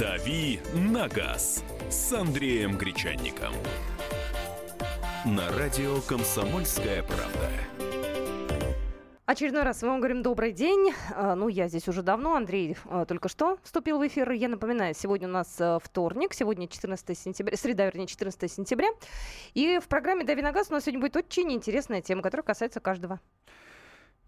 «Дави на газ» с Андреем Гречанником. На радио «Комсомольская правда». Очередной раз мы вам говорим добрый день. А, ну, я здесь уже давно. Андрей а, только что вступил в эфир. Я напоминаю, сегодня у нас а, вторник, сегодня 14 сентября, среда, вернее, 14 сентября. И в программе «Дави на газ» у нас сегодня будет очень интересная тема, которая касается каждого.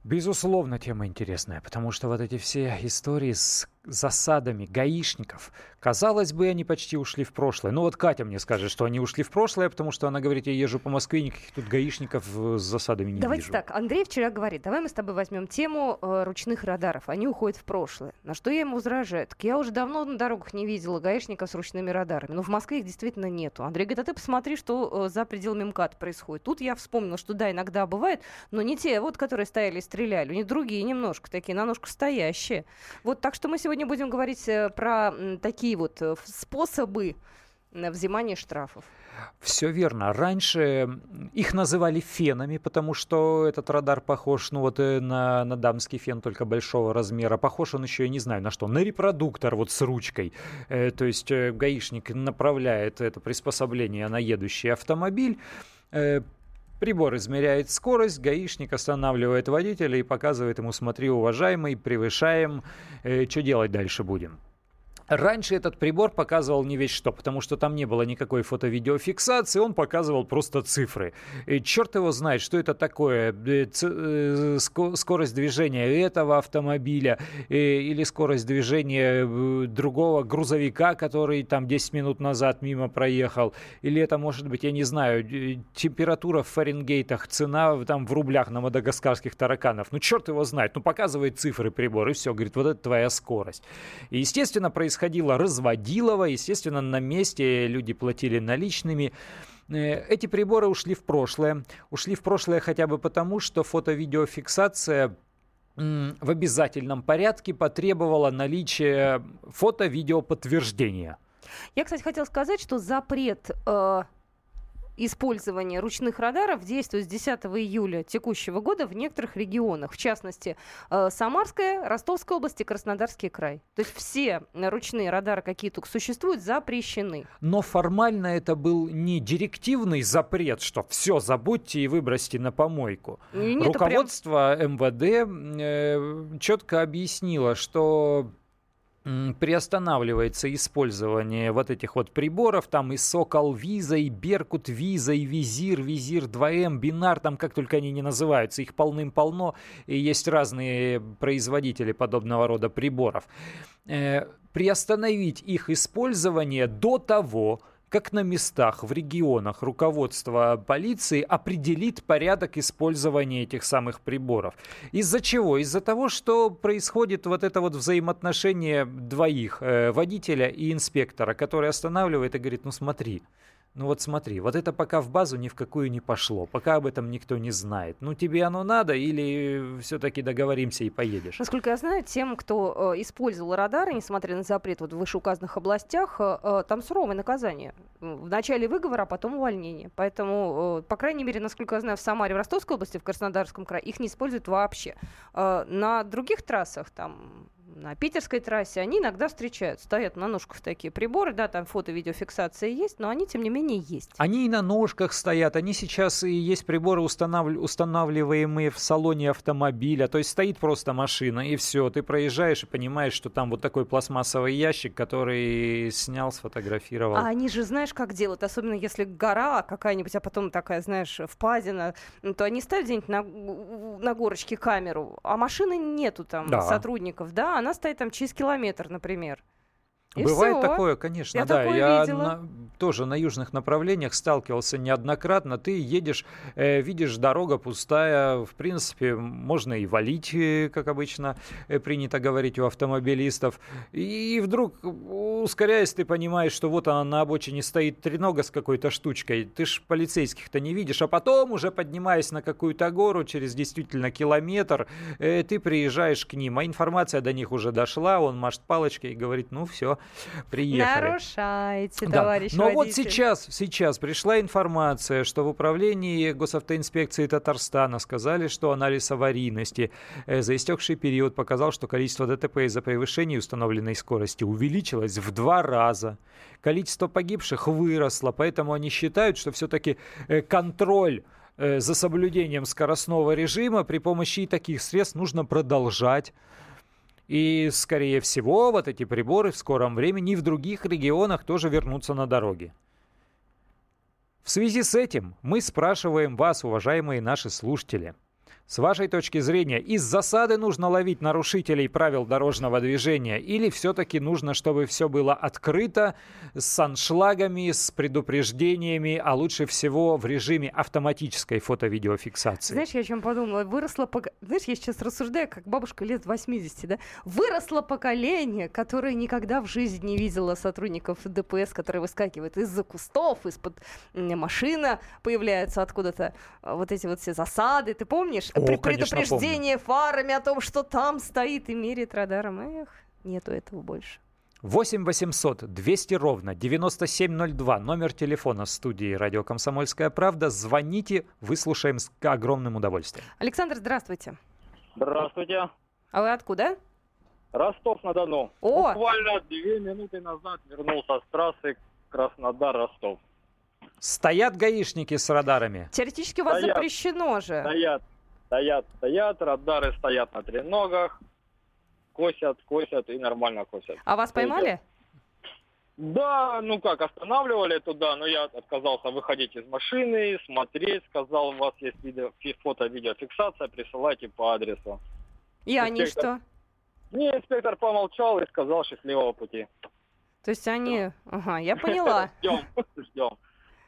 Безусловно, тема интересная, потому что вот эти все истории с засадами гаишников, казалось бы, они почти ушли в прошлое. Ну вот Катя мне скажет, что они ушли в прошлое, потому что она говорит, я езжу по Москве, никаких тут гаишников э, с засадами не Давайте вижу. так, Андрей вчера говорит, давай мы с тобой возьмем тему э, ручных радаров, они уходят в прошлое. На что я ему возражаю? Так я уже давно на дорогах не видела гаишников с ручными радарами, но в Москве их действительно нету. Андрей говорит, а ты посмотри, что э, за пределами МКАД происходит. Тут я вспомнила, что да, иногда бывает, но не те, вот, которые стояли и стреляли, у них другие немножко такие, на ножку стоящие. Вот так что мы сегодня будем говорить э, про такие вот э, способы взимания штрафов. Все верно. Раньше их называли фенами, потому что этот радар похож, ну вот э, на, на дамский фен, только большого размера. Похож он еще, я не знаю, на что. На репродуктор вот с ручкой. Э, то есть э, гаишник направляет это приспособление на едущий автомобиль. Э, Прибор измеряет скорость, гаишник останавливает водителя и показывает ему, смотри, уважаемый, превышаем, э, что делать дальше будем. Раньше этот прибор показывал не весь что, потому что там не было никакой фото-видеофиксации, он показывал просто цифры. И черт его знает, что это такое, э, э, скорость движения этого автомобиля э, или скорость движения другого грузовика, который там 10 минут назад мимо проехал, или это может быть, я не знаю, температура в Фаренгейтах, цена там в рублях на мадагаскарских тараканов. Ну черт его знает, ну показывает цифры прибор и все, говорит, вот это твоя скорость. И естественно происходит происходило разводилово. Естественно, на месте люди платили наличными. Э, эти приборы ушли в прошлое. Ушли в прошлое хотя бы потому, что фото-видеофиксация в обязательном порядке потребовала наличия фото-видео подтверждения. Я, кстати, хотела сказать, что запрет э, использование ручных радаров действует с 10 июля текущего года в некоторых регионах, в частности, э, Самарская, Ростовская область и Краснодарский край. То есть все ручные радары, какие только существуют, запрещены. Но формально это был не директивный запрет, что все забудьте и выбросьте на помойку. Нет, Руководство прям... МВД э, четко объяснило, что приостанавливается использование вот этих вот приборов, там и Сокол Виза, и Беркут Виза, и Визир, Визир 2М, Бинар, там как только они не называются, их полным-полно, и есть разные производители подобного рода приборов. Э, приостановить их использование до того, как на местах, в регионах руководство полиции определит порядок использования этих самых приборов. Из-за чего? Из-за того, что происходит вот это вот взаимоотношение двоих, э, водителя и инспектора, который останавливает и говорит, ну смотри, ну вот смотри, вот это пока в базу ни в какую не пошло, пока об этом никто не знает. Ну тебе оно надо или все-таки договоримся и поедешь? Насколько я знаю, тем, кто э, использовал радары, несмотря на запрет вот в вышеуказанных областях, э, э там суровое наказание. В начале выговора, а потом увольнение. Поэтому, э, по крайней мере, насколько я знаю, в Самаре, в Ростовской области, в Краснодарском крае их не используют вообще. Э, на других трассах, там на питерской трассе, они иногда встречаются. Стоят на ножках такие приборы, да, там фото-видеофиксация есть, но они, тем не менее, есть. Они и на ножках стоят, они сейчас и есть приборы, установ... устанавливаемые в салоне автомобиля, то есть стоит просто машина, и все, ты проезжаешь и понимаешь, что там вот такой пластмассовый ящик, который снял, сфотографировал. А они же, знаешь, как делают, особенно если гора какая-нибудь, а потом такая, знаешь, впадина, то они ставят где-нибудь на, на горочке камеру, а машины нету там да. сотрудников, да, она стоит там через километр, например. И Бывает все. такое, конечно, я да. я на, тоже на южных направлениях сталкивался неоднократно. Ты едешь, э, видишь, дорога пустая, в принципе, можно и валить, э, как обычно э, принято говорить у автомобилистов. И, и вдруг, ускоряясь, ты понимаешь, что вот она на обочине стоит тренога с какой-то штучкой. Ты ж полицейских-то не видишь, а потом, уже поднимаясь на какую-то гору через действительно километр, э, ты приезжаешь к ним, а информация до них уже дошла, он машет палочкой и говорит, ну все, приехали. Нарушаете, Да. товарищ Но вот водитель. сейчас, сейчас пришла информация, что в управлении госавтоинспекции Татарстана сказали, что анализ аварийности э, за истекший период показал, что количество ДТП из-за превышения установленной скорости увеличилось в два раза. Количество погибших выросло, поэтому они считают, что все-таки контроль э, за соблюдением скоростного режима при помощи таких средств нужно продолжать. И, скорее всего, вот эти приборы в скором времени и в других регионах тоже вернутся на дороги. В связи с этим мы спрашиваем вас, уважаемые наши слушатели, с вашей точки зрения, из засады нужно ловить нарушителей правил дорожного движения или все-таки нужно, чтобы все было открыто, с аншлагами, с предупреждениями, а лучше всего в режиме автоматической фото-видеофиксации? Знаешь, я о чем подумала? Выросло, пок- знаешь, я сейчас рассуждаю, как бабушка лет 80, да? Выросло поколение, которое никогда в жизни не видело сотрудников ДПС, которые выскакивают из-за кустов, из-под машина появляются откуда-то а, вот эти вот все засады. Ты помнишь? О, предупреждение фарами о том, что там стоит и меряет радаром. Эх, нету этого больше. 8 800 200 ровно 9702. Номер телефона студии «Радио Комсомольская правда». Звоните, выслушаем с огромным удовольствием. Александр, здравствуйте. Здравствуйте. А вы откуда? Ростов-на-Дону. О! Буквально две минуты назад вернулся с трассы Краснодар-Ростов. Стоят гаишники с радарами. Теоретически у вас Стоят. запрещено же. Стоят, стоят, стоят, радары стоят на треногах, косят, косят и нормально косят. А вас поймали? Да, ну как, останавливали туда, но я отказался выходить из машины, смотреть, сказал, у вас есть видео, фи- фото-видеофиксация, присылайте по адресу. И они Инспектор. что? Не, инспектор помолчал и сказал счастливого пути. То есть они... Ага, я поняла. Ждем, ждем.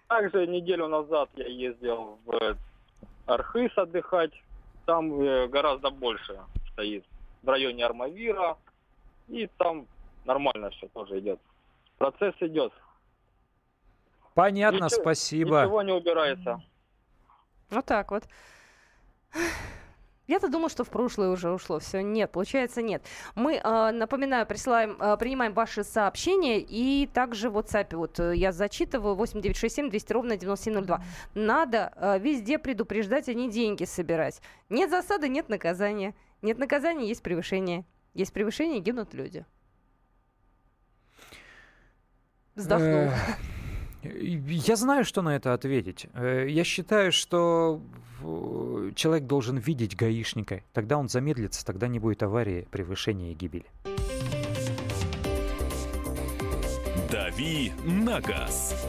Также неделю назад я ездил в Архыз отдыхать. Там э, гораздо больше стоит. В районе Армавира. И там нормально все тоже идет. Процесс идет. Понятно, Ничего- спасибо. Ничего не убирается. Вот так вот. Я-то думала, что в прошлое уже ушло. Все, нет, получается, нет. Мы, э, напоминаю, присылаем, э, принимаем ваши сообщения и также в WhatsApp. Вот э, я зачитываю 8967 200 ровно 9702. Надо э, везде предупреждать, а не деньги собирать. Нет засады, нет наказания. Нет наказания, есть превышение. Есть превышение, гибнут люди. Вздохнул. Э, Я знаю, что на это ответить. Э, Я считаю, что человек должен видеть гаишника. Тогда он замедлится, тогда не будет аварии, превышения и гибели. «Дави на газ»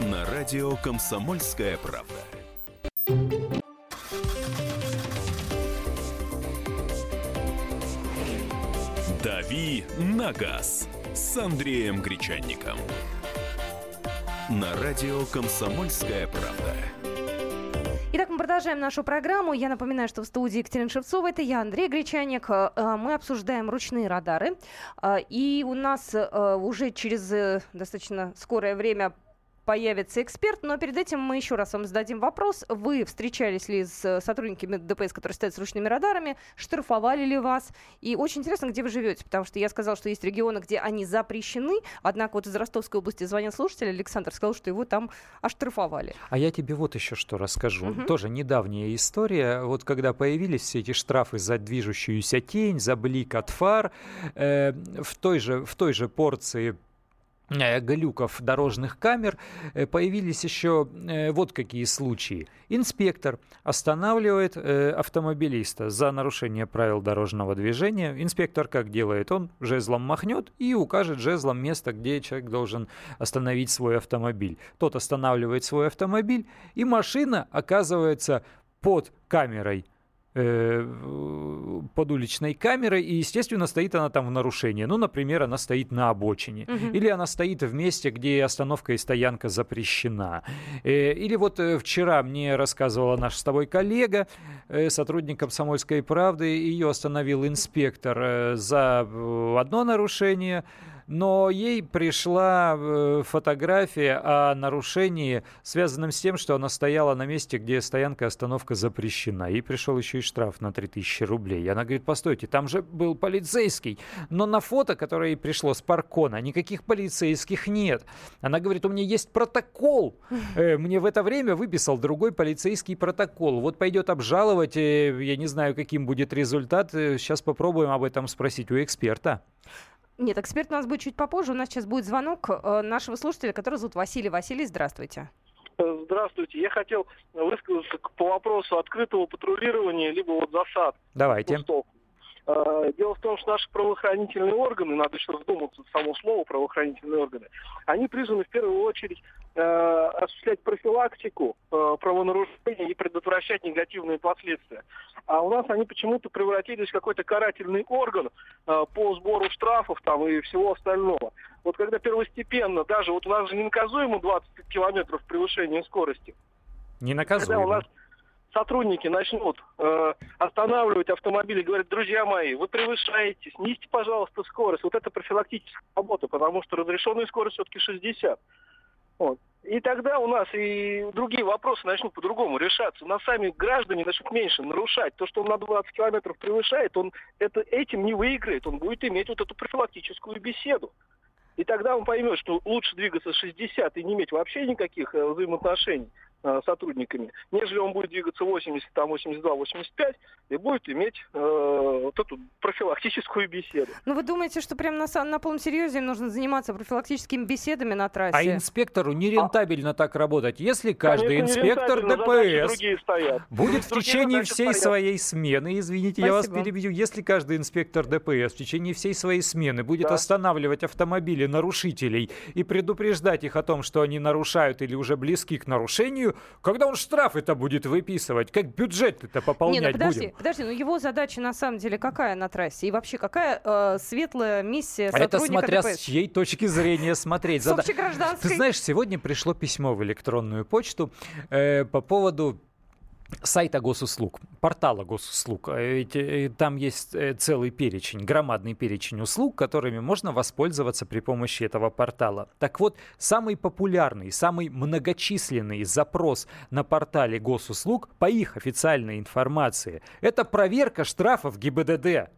на радио «Комсомольская правда». «Дави на газ» с Андреем Гречанником. На радио «Комсомольская правда». Итак, мы продолжаем нашу программу. Я напоминаю, что в студии Екатерина Шевцова, это я, Андрей Гречаник. Э, э, Мы обсуждаем ручные радары. Э, И у нас уже через достаточно скорое время появится эксперт, но перед этим мы еще раз вам зададим вопрос. Вы встречались ли с э, сотрудниками ДПС, которые стоят с ручными радарами? Штрафовали ли вас? И очень интересно, где вы живете, потому что я сказала, что есть регионы, где они запрещены, однако вот из Ростовской области звонил слушатель, Александр сказал, что его там оштрафовали. А я тебе вот еще что расскажу. Мгм. Тоже недавняя история. Вот когда появились все эти штрафы за движущуюся тень, за блик от фар, э, в, той же, в той же порции глюков дорожных камер э, появились еще э, вот какие случаи. Инспектор останавливает э, автомобилиста за нарушение правил дорожного движения. Инспектор как делает? Он жезлом махнет и укажет жезлом место, где человек должен остановить свой автомобиль. Тот останавливает свой автомобиль, и машина оказывается под камерой э, под уличной камерой, и, естественно, стоит она там в нарушении. Ну, например, она стоит на обочине. Мгм. Или она стоит в месте, где остановка и стоянка запрещена. Э, Или вот э, вчера мне рассказывала наш с тобой коллега, э, сотрудник «Комсомольской правды», ее остановил инспектор э, за э, одно нарушение, но ей пришла э, фотография о нарушении, связанном с тем, что она стояла на месте, где стоянка и остановка запрещена. Ей пришел еще и штраф на 3000 рублей. И она говорит, постойте, там же был полицейский. Но на фото, которое ей пришло с паркона, никаких полицейских нет. Она говорит, у меня есть протокол. Э, мне в это время выписал другой полицейский протокол. Вот пойдет обжаловать, э, я не знаю, каким будет результат. Сейчас попробуем об этом спросить у эксперта. Нет, эксперт у нас будет чуть попозже. У нас сейчас будет звонок э, нашего слушателя, который зовут Василий. Василий, здравствуйте. Здравствуйте. Я хотел высказаться по вопросу открытого патрулирования либо вот засад. Давайте. Кустов. Э, дело в том, что наши правоохранительные органы, надо еще вдуматься в само слово правоохранительные органы, они призваны в первую очередь э, осуществлять профилактику э, правонарушений и предотвращать негативные последствия. А у нас они почему-то превратились в какой-то карательный орган э, по сбору штрафов там и всего остального. Вот когда первостепенно, даже вот у нас же не наказуемо 20 километров превышения скорости. Не наказуемо. Когда у нас сотрудники начнут э, останавливать автомобили, говорят, друзья мои, вы превышаете, снизьте, пожалуйста, скорость. Вот это профилактическая работа, потому что разрешенная скорость все-таки 60. Вот. И тогда у нас и другие вопросы начнут по-другому решаться. У нас сами граждане начнут меньше нарушать. То, что он на 20 километров превышает, он это, этим не выиграет. Он будет иметь вот эту профилактическую беседу. И тогда он поймет, что лучше двигаться 60 и не иметь вообще никаких э, взаимоотношений Э, сотрудниками, нежели он будет двигаться 80, там 82, 85 и будет иметь э, вот эту профилактическую беседу. Ну вы думаете, что прямо на, на полном серьезе нужно заниматься профилактическими беседами на трассе? А инспектору нерентабельно а? так работать. Если каждый Конечно, инспектор ДПС будет в течение всей стоят. своей смены, извините, Спасибо. я вас перебью, если каждый инспектор ДПС в течение всей своей смены будет да. останавливать автомобили нарушителей и предупреждать их о том, что они нарушают или уже близки к нарушению, когда он штраф это будет выписывать? Как бюджет это пополнять Не, ну подожди, будем? подожди, ну его задача на самом деле какая на трассе? И вообще какая э, светлая миссия сотрудника Это смотря ДПС? с чьей точки зрения смотреть. С. Ты знаешь, сегодня пришло письмо в электронную почту э, по поводу сайта госуслуг, портала госуслуг. Э, ведь э, там есть э, целый перечень, громадный перечень услуг, которыми можно воспользоваться при помощи этого портала. Так вот, самый популярный, самый многочисленный запрос на портале госуслуг по их официальной информации – это проверка штрафов ГИБДД.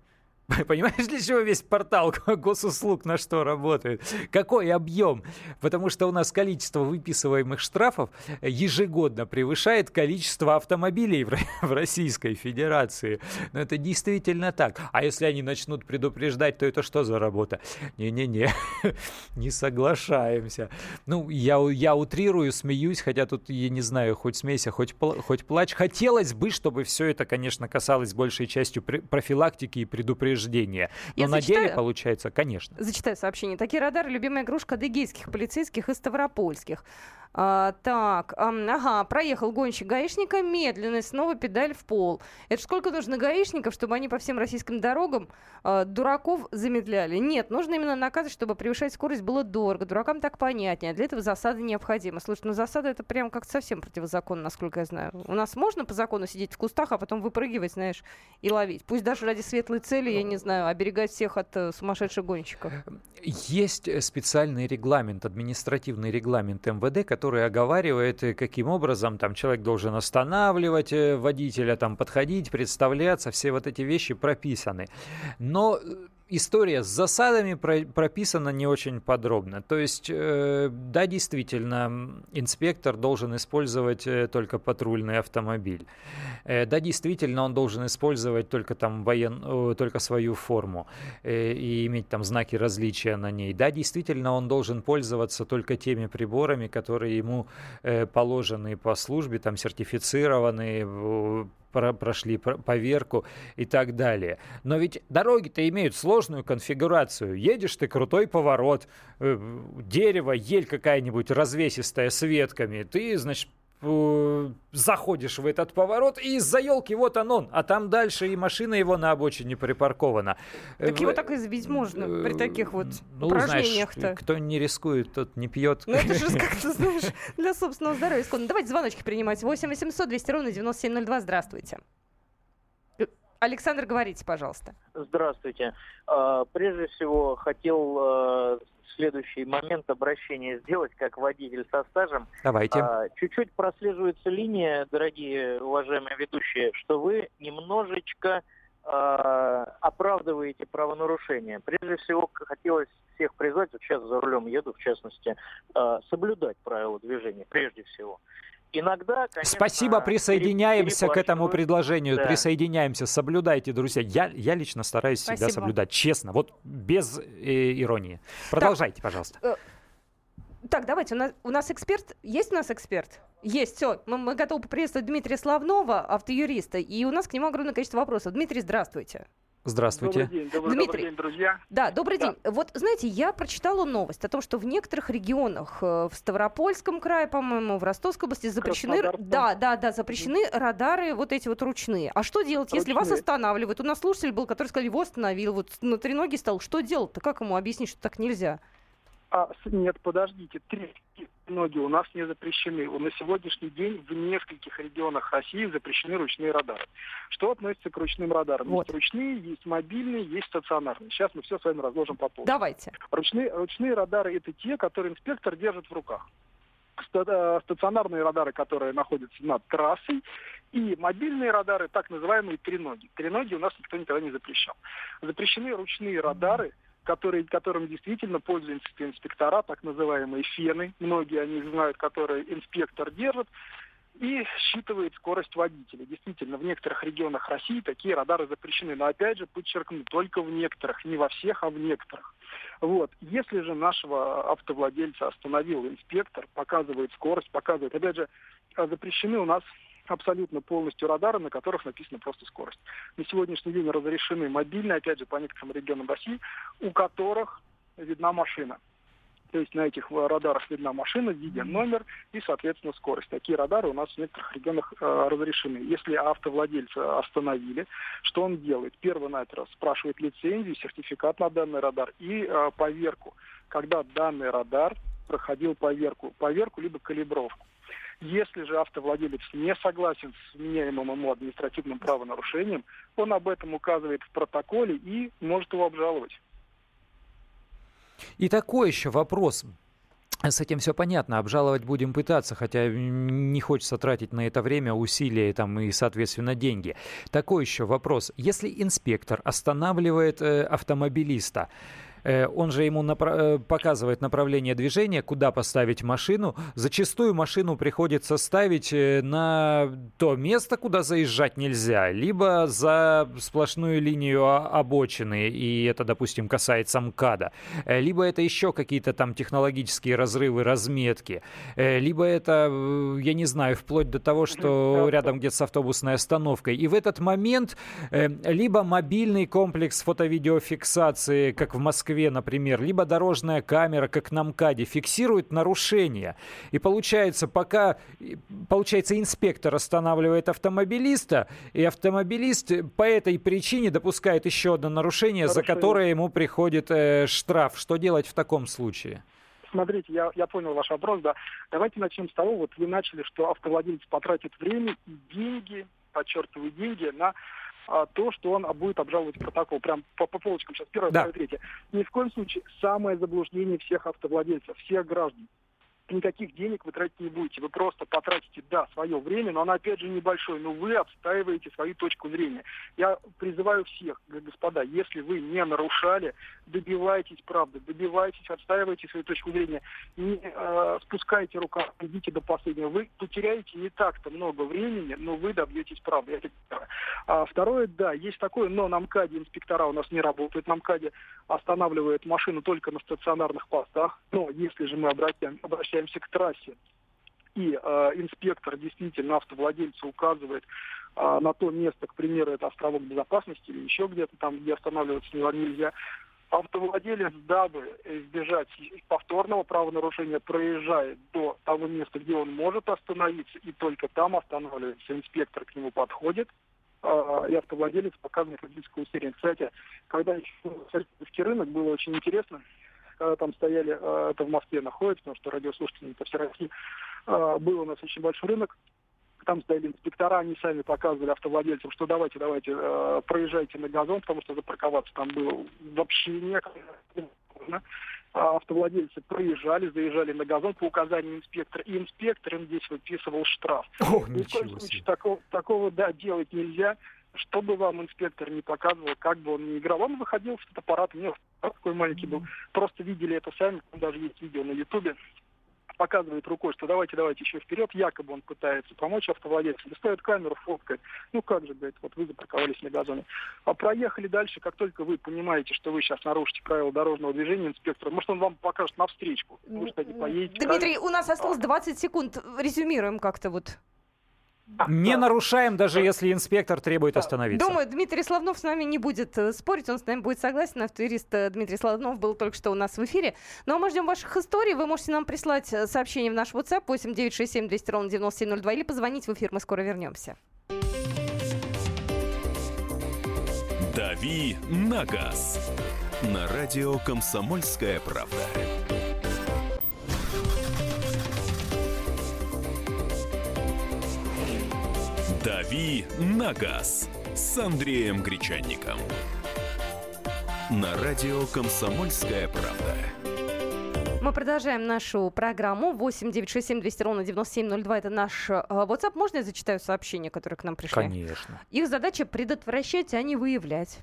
Понимаешь, для чего весь портал госуслуг на что работает? Какой объем? Потому что у нас количество выписываемых штрафов ежегодно превышает количество автомобилей в Российской Федерации. Но это действительно так. А если они начнут предупреждать, то это что за работа? Не-не-не, не соглашаемся. Ну, я, я утрирую, смеюсь, хотя тут, я не знаю, хоть смейся, хоть, хоть плачь. Хотелось бы, чтобы все это, конечно, касалось большей частью профилактики и предупреждения предупреждения. Но Я на зачитаю, деле получается, конечно. Зачитаю сообщение. Такие радары – любимая игрушка адыгейских полицейских и ставропольских. А, так, а, ага, проехал гонщик гаишника медленно, снова педаль в пол. Это сколько нужно гаишников, чтобы они по всем российским дорогам а, дураков замедляли? Нет, нужно именно наказывать, чтобы превышать скорость было дорого. Дуракам так понятнее. Для этого засады необходимы. Слушай, ну засада это прям как совсем противозаконно, насколько я знаю. У нас можно по закону сидеть в кустах, а потом выпрыгивать, знаешь, и ловить. Пусть даже ради светлой цели, я не знаю, оберегать всех от uh, сумасшедших гонщиков. Есть э, специальный регламент, административный регламент МВД, который оговаривает, э, каким образом там человек должен останавливать э, водителя, там подходить, представляться, все вот эти вещи прописаны. Но история с засадами прописана не очень подробно. То есть, э, да, действительно, инспектор должен использовать э, только патрульный автомобиль. Э, да, действительно, он должен использовать только там воен... только свою форму и иметь там знаки различия на ней. Да, действительно, он должен пользоваться только теми приборами, которые ему положены по службе, там сертифицированные прошли поверку и так далее. Но ведь дороги-то имеют сложную конфигурацию. Едешь ты крутой поворот, э, дерево, ель какая-нибудь развесистая с ветками. Ты, значит, заходишь в этот поворот, и из-за елки вот он он, а там дальше и машина его на обочине припаркована. Так его так избить можно при таких вот ну, упражнениях-то. кто не рискует, тот не пьет. Ну это же как-то, знаешь, для собственного здоровья. Давайте звоночки принимать. 8 800 200 ровно 9702. Здравствуйте. Александр, говорите, пожалуйста. Здравствуйте. А, прежде всего, хотел следующий момент обращения сделать, как водитель со стажем. Давайте. А, чуть-чуть прослеживается линия, дорогие уважаемые ведущие, что вы немножечко оправдываете правонарушение. Прежде всего, хотелось всех призвать, вот сейчас за рулем еду, в частности, соблюдать правила движения, прежде всего. Иногда, конечно, Спасибо, присоединяемся к этому предложению. Да. Присоединяемся, соблюдайте, друзья. Я, я лично стараюсь Спасибо. всегда соблюдать, честно, вот без э, иронии. Продолжайте, пожалуйста. Э, Так, давайте, у нас, у нас эксперт. Есть у нас эксперт? Есть, все. Мы, мы готовы поприветствовать Дмитрия Славнова, автоюриста. И у нас к нему огромное количество вопросов. Дмитрий, здравствуйте. Здравствуйте. Добрый день, добрый, Дмитрий. добрый день, друзья. Да, добрый Да. день. Вот, знаете, я прочитала новость о том, что в некоторых регионах, э, в Ставропольском крае, по-моему, в Ростовской области запрещены, да, да, да, запрещены радары вот эти вот ручные. А что делать, если вас Ручные. останавливают? У нас слушатель был, который сказал, его остановил, вот на треноге стал. Что делать-то? Как ему объяснить, что так нельзя? А, с- нет, подождите, три ноги у нас не запрещены. На сегодняшний день в нескольких регионах России запрещены ручные радары. Что относится к ручным радарам? Вот. Есть ручные, есть мобильные, есть стационарные. Сейчас мы все с вами разложим по полочкам. Давайте. Ручные, ручные радары это те, которые инспектор держит в руках. Э, Стационарные радары, которые находятся над трассой, и мобильные радары, так называемые треноги. Треноги у нас никто никогда не запрещал. Запрещены ручные радары, которые, которым действительно пользуются инспектора, так называемые фены, многие они знают, которые инспектор держит, и считывает скорость водителя. Действительно, в некоторых регионах России такие радары запрещены. Но опять же, подчеркну, только в некоторых, не во всех, а в некоторых. Вот. Если же нашего автовладельца остановил инспектор, показывает скорость, показывает, опять же, запрещены у нас абсолютно полностью радары, на которых написана просто скорость. На сегодняшний день разрешены мобильные, опять же, по некоторым регионам России, у которых видна машина. То есть на этих радарах видна машина, виден номер и, соответственно, скорость. Такие радары у нас в некоторых регионах э, разрешены. Если автовладельца остановили, что он делает? Перво-наперво спрашивает лицензию, сертификат на данный радар и э, поверку, когда данный радар проходил поверку, поверку либо калибровку. Если же автовладелец не согласен с вменяемым ему административным правонарушением, он об этом указывает в протоколе и может его обжаловать. И такой еще вопрос. С этим все понятно, обжаловать будем пытаться, хотя не хочется тратить на это время, усилия там, и, соответственно, деньги. Такой еще вопрос. Если инспектор останавливает э, автомобилиста, он же ему напра- э, показывает направление движения, куда поставить машину. Зачастую машину приходится ставить э, на то место, куда заезжать нельзя, либо за сплошную линию обочины, и это, допустим, касается МКАДа, Э, либо это еще какие-то там технологические разрывы, разметки, э, либо это, э, я не знаю, вплоть до того, что рядом где-то с автобусной остановкой. И в этот момент э, либо мобильный комплекс фото-видеофиксации, как в Москве, например, либо дорожная камера, как на МКАДе, фиксирует нарушение. И получается, пока, получается, инспектор останавливает автомобилиста, и автомобилист по этой причине допускает еще одно нарушение, за Нарушение. которое ему приходит э, штраф. Что делать в таком случае? Смотрите, я, я понял ваш вопрос, да. Давайте начнем с того, вот вы начали, что автовладелец потратит время и деньги, подчеркиваю, деньги на а, то, что он будет обжаловать протокол. Прям по, по полочкам сейчас первое, Да. второе, третье. Ни в коем случае самое заблуждение всех автовладельцев, всех граждан. Никаких денег вы тратить не будете. Вы просто потратите, да, свое время, но оно опять же небольшое, но вы отстаиваете свою точку зрения. Я призываю всех, господа, если вы не нарушали, добивайтесь правды, добивайтесь, отстаивайте свою точку зрения, не э, спускайте рукав, идите до последнего. Вы потеряете не так-то много времени, но вы добьетесь правды. Это первое. А второе, да, есть такое, но на МКАДе инспектора у нас не работают. На МКАДе останавливают машину только на стационарных постах. Но если же мы обратим, обращаемся к трассе, и э, инспектор действительно автовладельцу указывает э, на то место, к примеру, это островок безопасности или еще где-то там, где останавливаться не- нельзя, автовладелец, дабы избежать повторного правонарушения, проезжает до того места, где он может остановиться, и только там останавливается. Инспектор к нему подходит, э, и автовладелец показывает водительское удостоверение. Кстати, когда еще в рынок, было очень интересно, когда там стояли, э, это в Москве находится, потому что радиослушатели это все России, э, был у нас очень большой рынок, там стояли инспектора, они сами показывали автовладельцам, что давайте, давайте, э, проезжайте на газон, потому что запарковаться там было вообще некогда. А автовладельцы проезжали, заезжали на газон по указанию инспектора, и инспектор им здесь выписывал штраф. О, Ни в коем случае такого, такого да, делать нельзя. Что бы вам инспектор не показывал, как бы он ни играл, он выходил с фотоаппаратом, у него такой маленький был, просто видели это сами, даже есть видео на ютубе, показывает рукой, что давайте, давайте еще вперед, якобы он пытается помочь автовладельцу. Доставит камеру, фоткает. Ну как же, говорит, вот вы запарковались на газоне. А проехали дальше, как только вы понимаете, что вы сейчас нарушите правила дорожного движения, инспектор, может он вам покажет на встречку. Вы, кстати, поедете. Дмитрий, правильно? у нас осталось 20 секунд. Резюмируем как-то вот. Не нарушаем, даже если инспектор требует остановиться. Думаю, Дмитрий Славнов с нами не будет э, спорить, он с нами будет согласен. Автоюрист э, Дмитрий Славнов был только что у нас в эфире. Ну а мы ждем ваших историй. Вы можете нам прислать э, сообщение в наш WhatsApp 8 967 200 ровно 9702 или позвонить в эфир. Мы скоро вернемся. «Дави на газ» на радио «Комсомольская правда». «Дави на газ» с Андреем Гречанником. На радио «Комсомольская правда». Мы продолжаем нашу программу. 8 967 200 ровно 9702. Это наш э, WhatsApp. Можно я зачитаю сообщения, которые к нам пришли? Конечно. Их задача предотвращать, а не выявлять.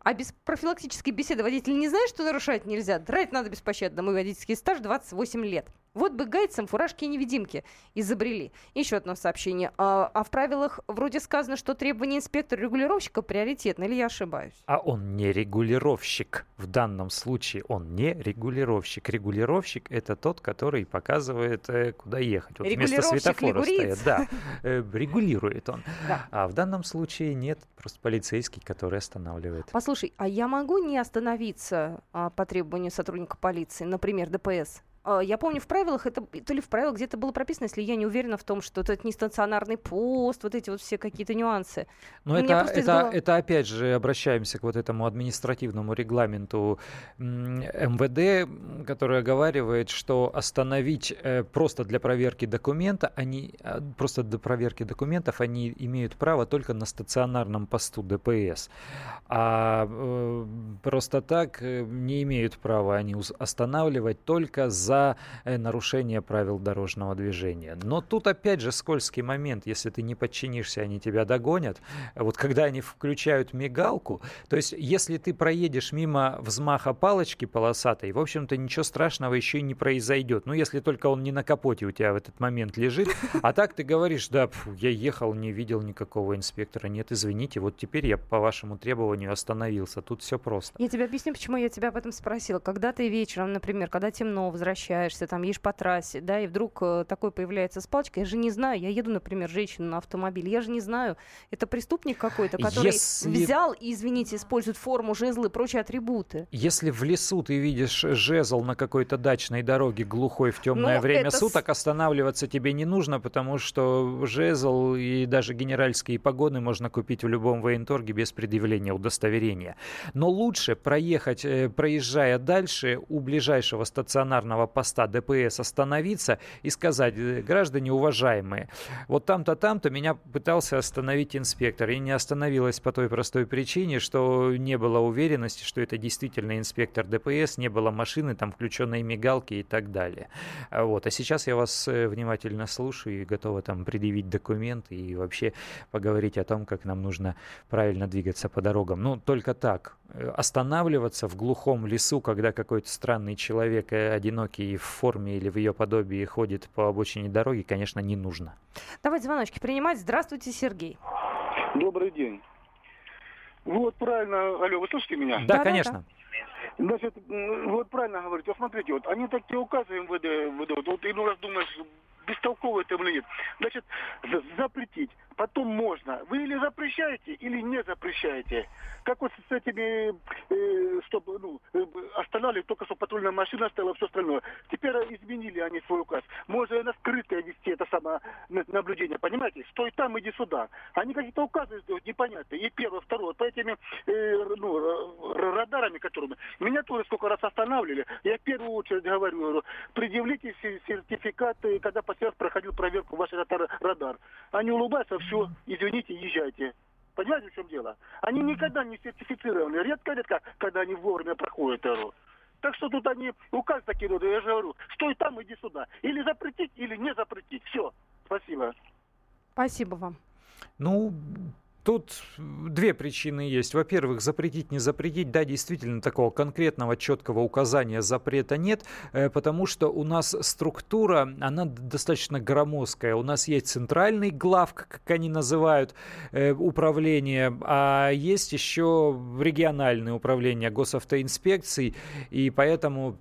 А без профилактической беседы водитель не знает, что нарушать нельзя. Драть надо беспощадно. Мой водительский стаж 28 лет. Вот бы гайцам фуражки-невидимки изобрели. Еще одно сообщение. А, а в правилах вроде сказано, что требования инспектора-регулировщика приоритетны, или я ошибаюсь? А он не регулировщик. В данном случае он не регулировщик. Регулировщик — это тот, который показывает, э, куда ехать. Вот вместо светофора стоит. Да, э, регулирует он. Да. А в данном случае нет, просто полицейский, который останавливает. Послушай, а я могу не остановиться а, по требованию сотрудника полиции, например, ДПС? А, я помню, в правилах это, то ли в правилах где-то было прописано, если я не уверена в том, что это не стационарный пост, вот эти вот все какие-то нюансы. Но это, это, головы... это опять же обращаемся к вот этому административному регламенту МВД, который оговаривает, что остановить э, просто для проверки документа, они а, просто для проверки документов они имеют право только на стационарном посту ДПС, а э, просто так э, не имеют права они останавливать только за за э, нарушение правил дорожного движения. Но тут опять же скользкий момент, если ты не подчинишься, они тебя догонят. Вот когда они включают мигалку, то есть если ты проедешь мимо взмаха палочки полосатой, в общем-то ничего страшного еще и не произойдет. Ну, если только он не на капоте у тебя в этот момент лежит. А так ты говоришь, да, пфу, я ехал, не видел никакого инспектора. Нет, извините, вот теперь я по вашему требованию остановился. Тут все просто. Я тебе объясню, почему я тебя об этом спросила. Когда ты вечером, например, когда темно, возвращаешься возвращаешься, там едешь по трассе, да, и вдруг э, такой появляется с палочкой, я же не знаю, я еду, например, женщину на автомобиле, я же не знаю, это преступник какой-то, который Если... взял и, извините, использует форму, жезлы и прочие атрибуты. Если в лесу ты видишь жезл на какой-то дачной дороге глухой в темное ну, время это... суток, останавливаться тебе не нужно, потому что жезл и даже генеральские погоны можно купить в любом военторге без предъявления удостоверения. Но лучше проехать, э, проезжая дальше, у ближайшего стационарного поста ДПС остановиться и сказать, «Э, граждане уважаемые, вот там-то, там-то меня пытался остановить инспектор, и не остановилась по той простой причине, что не было уверенности, что это действительно инспектор ДПС, не было машины, там включенной мигалки и так далее. А вот. А сейчас я вас э, внимательно слушаю и готова там предъявить документы и вообще поговорить о том, как нам нужно правильно двигаться по дорогам. Ну, только так. Э, останавливаться в глухом лесу, когда какой-то странный человек, одинокий и в форме или в ее подобии ходит по обочине дороги, конечно, не нужно. Давайте звоночки принимать. Здравствуйте, Сергей. Добрый день. Вот правильно, алло, вы слышите меня? Да, да конечно. Да. Значит, вот правильно говорите. Вот смотрите, вот они такие указы МВД выдают. Вот иной раз думаешь, бестолково это или. Значит, запретить. Потом можно. Вы или запрещаете, или не запрещаете. Как вот с этими, э, чтобы ну, э, останавливали, только что патрульная машина стояла, все остальное. Теперь изменили они свой указ. Можно на скрытое вести это самое наблюдение, понимаете? Стой там, иди сюда. Они какие-то указы сделают непонятные. И первое, второе. По этими э, ну, радарами, которыми меня тоже сколько раз останавливали. Я в первую очередь говорю, предъявите сертификаты, когда последний раз проходил проверку ваш радар. радар. Они улыбаются, все, извините, езжайте. Понимаете, в чем дело? Они никогда не сертифицированы. Редко-редко, когда они вовремя проходят РО. Так что тут они указ такие, я же говорю, стой там, иди сюда. Или запретить, или не запретить. Все. Спасибо. Спасибо вам. Ну, Тут две причины есть. Во-первых, запретить, не запретить. Да, действительно, такого конкретного четкого указания запрета нет, э, потому что у нас структура, она достаточно громоздкая. У нас есть центральный глав, как они называют, э, управление, а есть еще региональное управление госавтоинспекций, и поэтому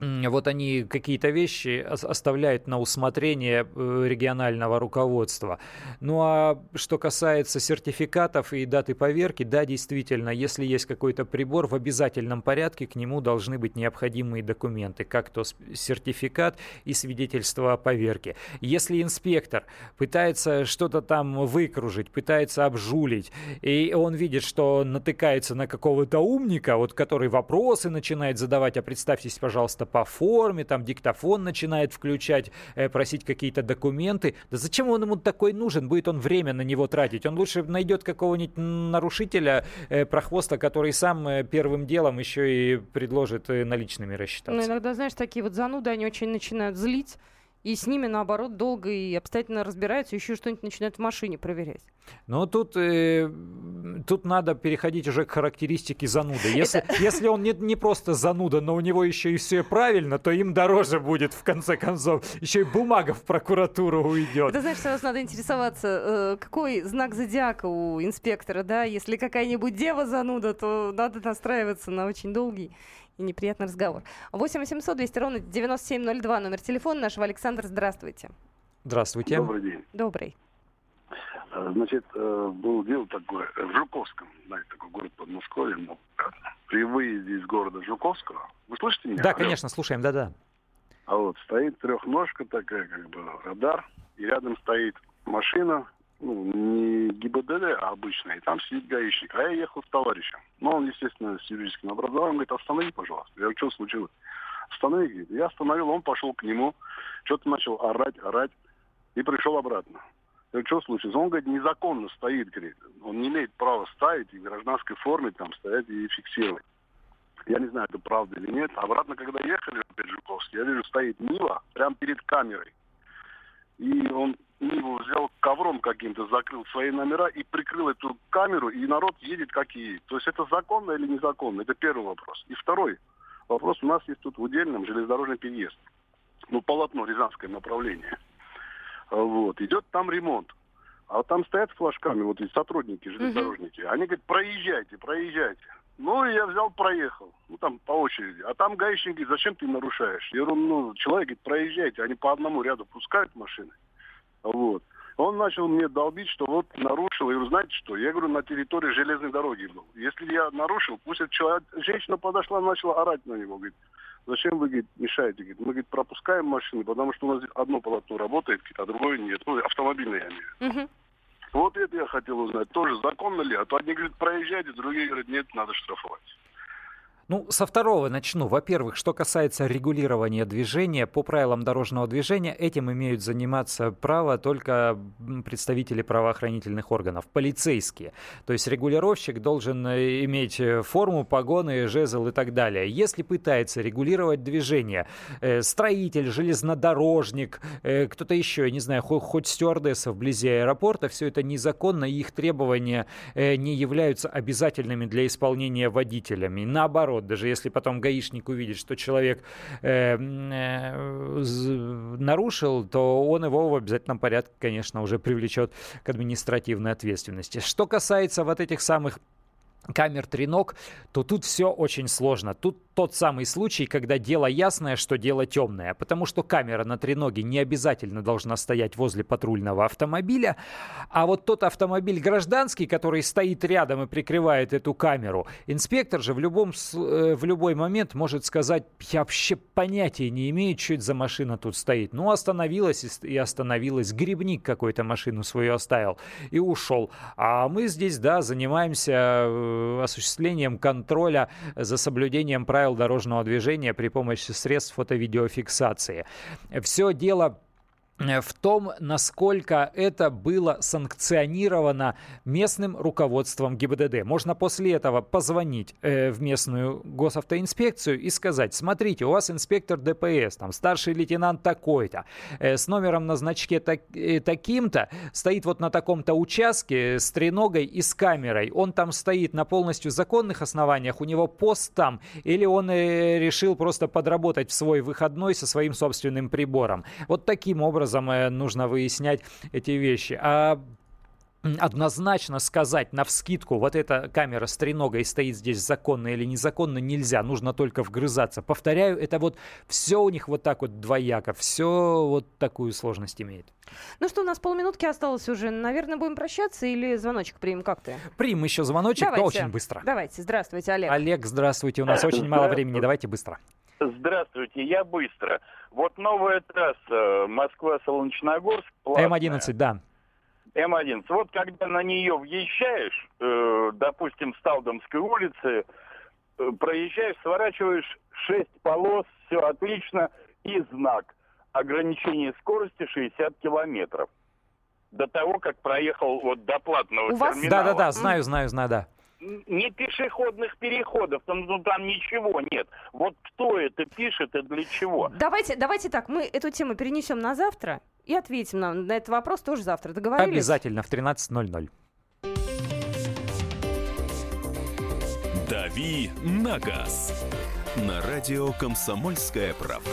вот они какие-то вещи оставляют на усмотрение э, регионального руководства. Ну а что касается сертификатов и даты поверки, да, действительно, если есть какой-то прибор, в обязательном порядке к нему должны быть необходимые документы, как то сертификат и свидетельство о поверке. Если инспектор пытается что-то там выкружить, пытается обжулить, и он видит, что натыкается на какого-то умника, вот который вопросы начинает задавать, а представьтесь, пожалуйста, по форме, там диктофон начинает включать, э, просить какие-то документы. Да зачем он ему такой нужен? Будет он время на него тратить? Он лучше найдет какого-нибудь нарушителя, э, прохвоста, который сам э, первым делом еще и предложит наличными рассчитаться. Ну, иногда, знаешь, такие вот зануды, они очень начинают злить. И с ними, наоборот, долго и обстоятельно разбираются, еще что-нибудь начинают в машине проверять. Ну, тут, э, тут надо переходить уже к характеристике зануды. Если, Это... если он не, не просто зануда, но у него еще и все правильно, то им дороже будет, в конце концов. Еще и бумага в прокуратуру уйдет. Это, знаешь, сразу надо интересоваться, э, какой знак зодиака у инспектора, да? Если какая-нибудь дева зануда, то надо настраиваться на очень долгий и неприятный разговор. 8 800 200 ровно 9702 номер телефона нашего Александра. Здравствуйте. Здравствуйте. Добрый день. Добрый. Э, значит, э, было дело такое в Жуковском, знаете, такой город Подмосковье, но при выезде из города Жуковского, вы слышите меня? Да, конечно, слушаем, да-да. А вот стоит трехножка такая, как бы радар, и рядом стоит машина ну, не ГИБДД, а обычная, и там сидит гаишник. А я ехал с товарищем. Ну, он, естественно, с юридическим образованием, говорит, останови, пожалуйста. Я говорю, что случилось? Останови, говорит. Я остановил, он пошел к нему, что-то начал орать, орать, и пришел обратно. Я говорю, что случилось? Он, говорит, незаконно стоит, говорит. Он не имеет права ставить и в гражданской форме там стоять и фиксировать. Я не знаю, это правда или нет. Обратно, когда ехали, опять Жуковский, я вижу, стоит Нива прямо перед камерой. И он Ниву взял ковром каким-то, закрыл свои номера и прикрыл эту камеру, и народ едет как едет. То есть это законно или незаконно? Это первый вопрос. И второй вопрос. У нас есть тут в удельном железнодорожный переезд. Ну, полотно, Рязанское направление. Вот. Идет там ремонт. А там стоят флажками, вот эти сотрудники, железнодорожники. Они говорят, проезжайте, проезжайте. Ну, я взял, проехал. Ну, там по очереди. А там гаишник говорит, зачем ты нарушаешь? Я говорю, ну, человек говорит, проезжайте. Они по одному ряду пускают машины. Вот. Он начал мне долбить, что вот нарушил. Я говорю, знаете что? Я говорю, на территории железной дороги был. Если я нарушил, пусть этот человек, женщина подошла, начала орать на него. Говорит, зачем вы говорит, мешаете? Говорит, мы говорит, пропускаем машины, потому что у нас одно полотно работает, а другое нет. Ну, автомобильное я имею. Угу. Вот это я хотел узнать. Тоже законно ли? А то одни говорят, проезжайте, другие говорят, нет, надо штрафовать. Ну, со второго начну. Во-первых, что касается регулирования движения, по правилам дорожного движения этим имеют заниматься право только представители правоохранительных органов, полицейские. То есть регулировщик должен э, иметь э, форму, погоны, жезл и так далее. Если пытается регулировать движение э, строитель, железнодорожник, кто-то еще, я не знаю, хоть, хоть стюардесса вблизи аэропорта, все это незаконно, и их требования не являются обязательными для исполнения водителями. Наоборот, наоборот, даже если потом гаишник увидит, что человек э, э, нарушил, то он его в обязательном порядке, конечно, уже привлечет к административной ответственности. Что касается вот этих самых камер треног, то тут все очень сложно. Тут тот самый случай, когда дело ясное, что дело темное. Потому что камера на треноге не обязательно должна стоять возле патрульного автомобиля. А вот тот автомобиль гражданский, который стоит рядом и прикрывает эту камеру, инспектор же в, любом, э, в любой момент может сказать, я вообще понятия не имею, что это за машина тут стоит. Ну, остановилась и остановилась. Грибник какой-то машину свою оставил и ушел. А мы здесь, да, занимаемся Э, осуществлением контроля за соблюдением правил дорожного движения при помощи средств фото-видеофиксации. Все дело Э, в том, насколько это было санкционировано местным руководством ГИБДД. Можно после этого позвонить э, в местную госавтоинспекцию и сказать, смотрите, у вас инспектор ДПС, там старший лейтенант такой-то, э, с номером на значке так, э, таким-то, стоит вот на таком-то участке с треногой и с камерой. Он там стоит на полностью законных основаниях, у него пост там, или он э, решил просто подработать в свой выходной со своим собственным прибором. Вот таким образом образом э, нужно выяснять эти вещи. А однозначно сказать на вскидку, вот эта камера с треногой стоит здесь законно или незаконно, нельзя. Нужно только вгрызаться. Повторяю, это вот все у них вот так вот двояко. Все вот такую сложность имеет. Ну что, у нас полминутки осталось уже. Наверное, будем прощаться или звоночек примем? Как ты? Примем еще звоночек, давайте, очень быстро. Давайте. Здравствуйте, Олег. Олег, здравствуйте. У нас очень мало времени. Давайте быстро. Здравствуйте, я быстро. Вот новая трасса Москва-Солнечногорск. М11, да. М11. Вот когда на нее въезжаешь, э, допустим, с Талдомской улицы, э, проезжаешь, сворачиваешь 6 полос, все отлично, и знак. Ограничение скорости 60 километров. До того, как проехал вот до платного У вас... терминала. Да-да-да, знаю, знаю, знаю, да не пешеходных переходов, там, ну, там ничего нет. Вот кто это пишет и для чего? Давайте, давайте так, мы эту тему перенесем на завтра и ответим нам на этот вопрос тоже завтра. Договорились? Обязательно в 13.00. «Дави на газ» на радио «Комсомольская правда».